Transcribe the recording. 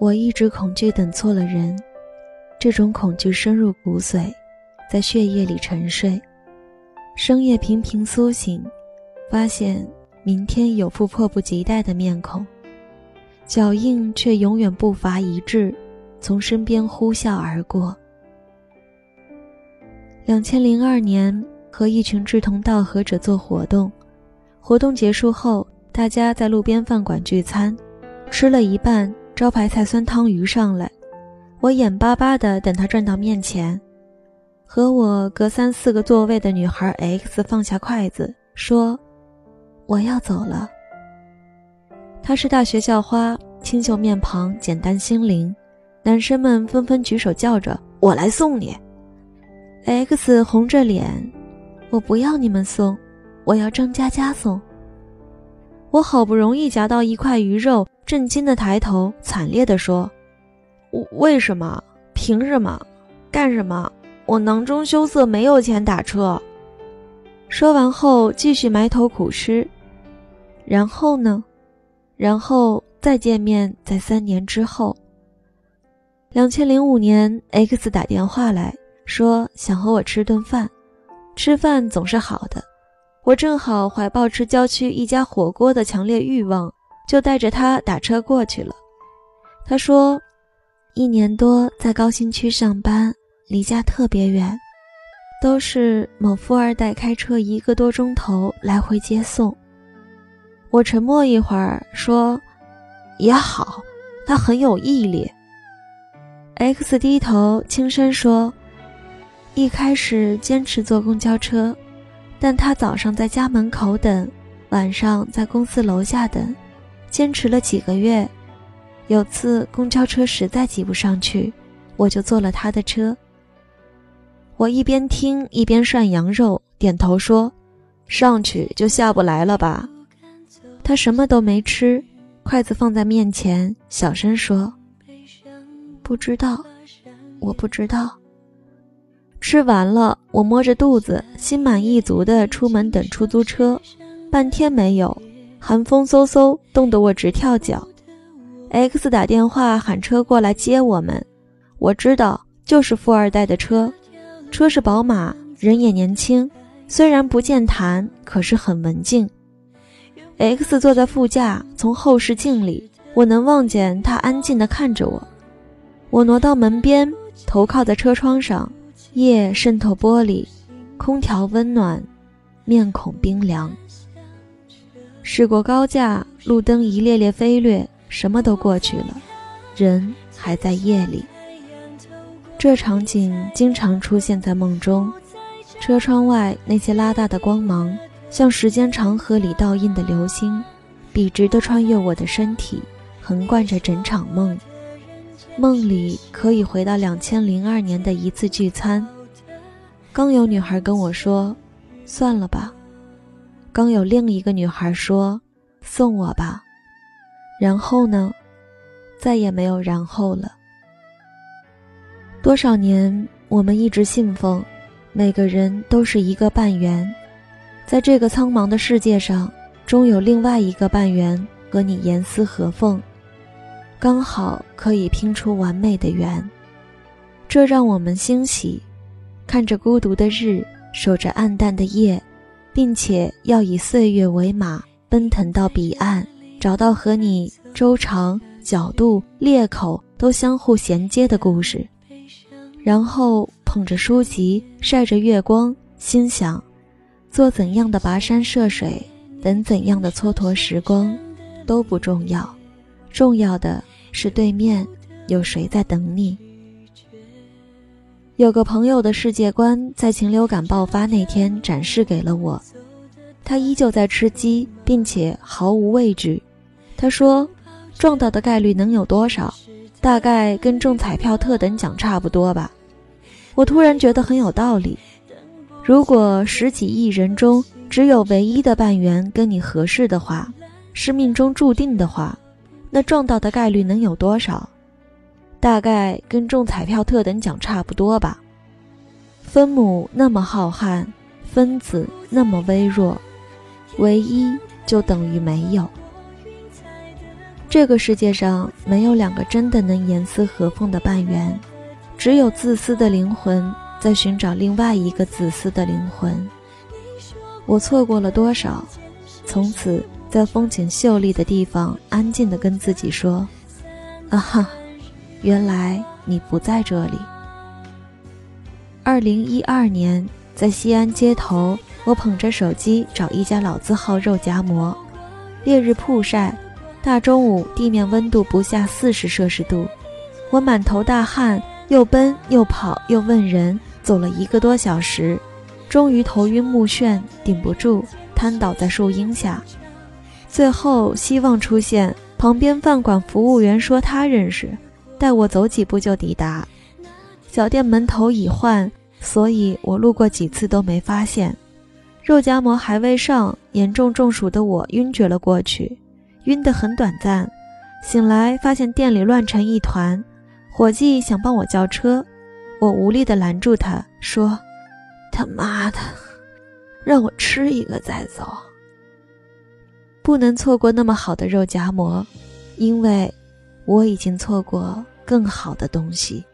我一直恐惧等错了人，这种恐惧深入骨髓，在血液里沉睡。深夜频频苏醒，发现明天有副迫不及待的面孔，脚印却永远步伐一致，从身边呼啸而过。两千零二年，和一群志同道合者做活动，活动结束后，大家在路边饭馆聚餐，吃了一半，招牌菜酸汤鱼上来，我眼巴巴的等他转到面前。和我隔三四个座位的女孩 X 放下筷子，说：“我要走了。”她是大学校花，清秀面庞，简单心灵。男生们纷纷举手叫着：“我来送你。”X 红着脸：“我不要你们送，我要张佳佳送。”我好不容易夹到一块鱼肉，震惊的抬头，惨烈的说：“为什么？凭什么？干什么？”我囊中羞涩，没有钱打车。说完后，继续埋头苦吃。然后呢？然后再见面，在三年之后。两千零五年，X 打电话来说想和我吃顿饭。吃饭总是好的，我正好怀抱吃郊区一家火锅的强烈欲望，就带着他打车过去了。他说，一年多在高新区上班。离家特别远，都是某富二代开车一个多钟头来回接送。我沉默一会儿，说：“也好，他很有毅力。”X 低头轻声说：“一开始坚持坐公交车，但他早上在家门口等，晚上在公司楼下等，坚持了几个月。有次公交车实在挤不上去，我就坐了他的车。”我一边听一边涮羊肉，点头说：“上去就下不来了吧？”他什么都没吃，筷子放在面前，小声说：“不知道，我不知道。”吃完了，我摸着肚子，心满意足地出门等出租车，半天没有，寒风嗖嗖，冻得我直跳脚。X 打电话喊车过来接我们，我知道就是富二代的车。车是宝马，人也年轻，虽然不健谈，可是很文静。X 坐在副驾，从后视镜里，我能望见他安静地看着我。我挪到门边，头靠在车窗上，夜渗透玻璃，空调温暖，面孔冰凉。驶过高架，路灯一列列飞掠，什么都过去了，人还在夜里。这场景经常出现在梦中，车窗外那些拉大的光芒，像时间长河里倒映的流星，笔直地穿越我的身体，横贯着整场梦。梦里可以回到两千零二年的一次聚餐，刚有女孩跟我说：“算了吧。”刚有另一个女孩说：“送我吧。”然后呢？再也没有然后了。多少年，我们一直信奉，每个人都是一个半圆，在这个苍茫的世界上，终有另外一个半圆和你严丝合缝，刚好可以拼出完美的圆。这让我们欣喜，看着孤独的日，守着暗淡的夜，并且要以岁月为马，奔腾到彼岸，找到和你周长、角度、裂口都相互衔接的故事。然后捧着书籍，晒着月光，心想：做怎样的跋山涉水，等怎样的蹉跎时光，都不重要，重要的是对面有谁在等你。有个朋友的世界观在禽流感爆发那天展示给了我，他依旧在吃鸡，并且毫无畏惧。他说：“撞到的概率能有多少？”大概跟中彩票特等奖差不多吧，我突然觉得很有道理。如果十几亿人中只有唯一的半圆跟你合适的话，是命中注定的话，那撞到的概率能有多少？大概跟中彩票特等奖差不多吧。分母那么浩瀚，分子那么微弱，唯一就等于没有。这个世界上没有两个真的能严丝合缝的半圆，只有自私的灵魂在寻找另外一个自私的灵魂。我错过了多少？从此在风景秀丽的地方，安静地跟自己说：“啊哈，原来你不在这里。”二零一二年，在西安街头，我捧着手机找一家老字号肉夹馍。烈日曝晒，大中午地面温度不下四十摄氏度，我满头大汗，又奔又跑又问人，走了一个多小时，终于头晕目眩，顶不住，瘫倒在树荫下。最后希望出现，旁边饭馆服务员说他认识，带我走几步就抵达。小店门头已换，所以我路过几次都没发现。肉夹馍还未上，严重中暑的我晕厥了过去，晕得很短暂。醒来发现店里乱成一团，伙计想帮我叫车，我无力地拦住他说：“他妈的，让我吃一个再走。不能错过那么好的肉夹馍，因为我已经错过更好的东西。”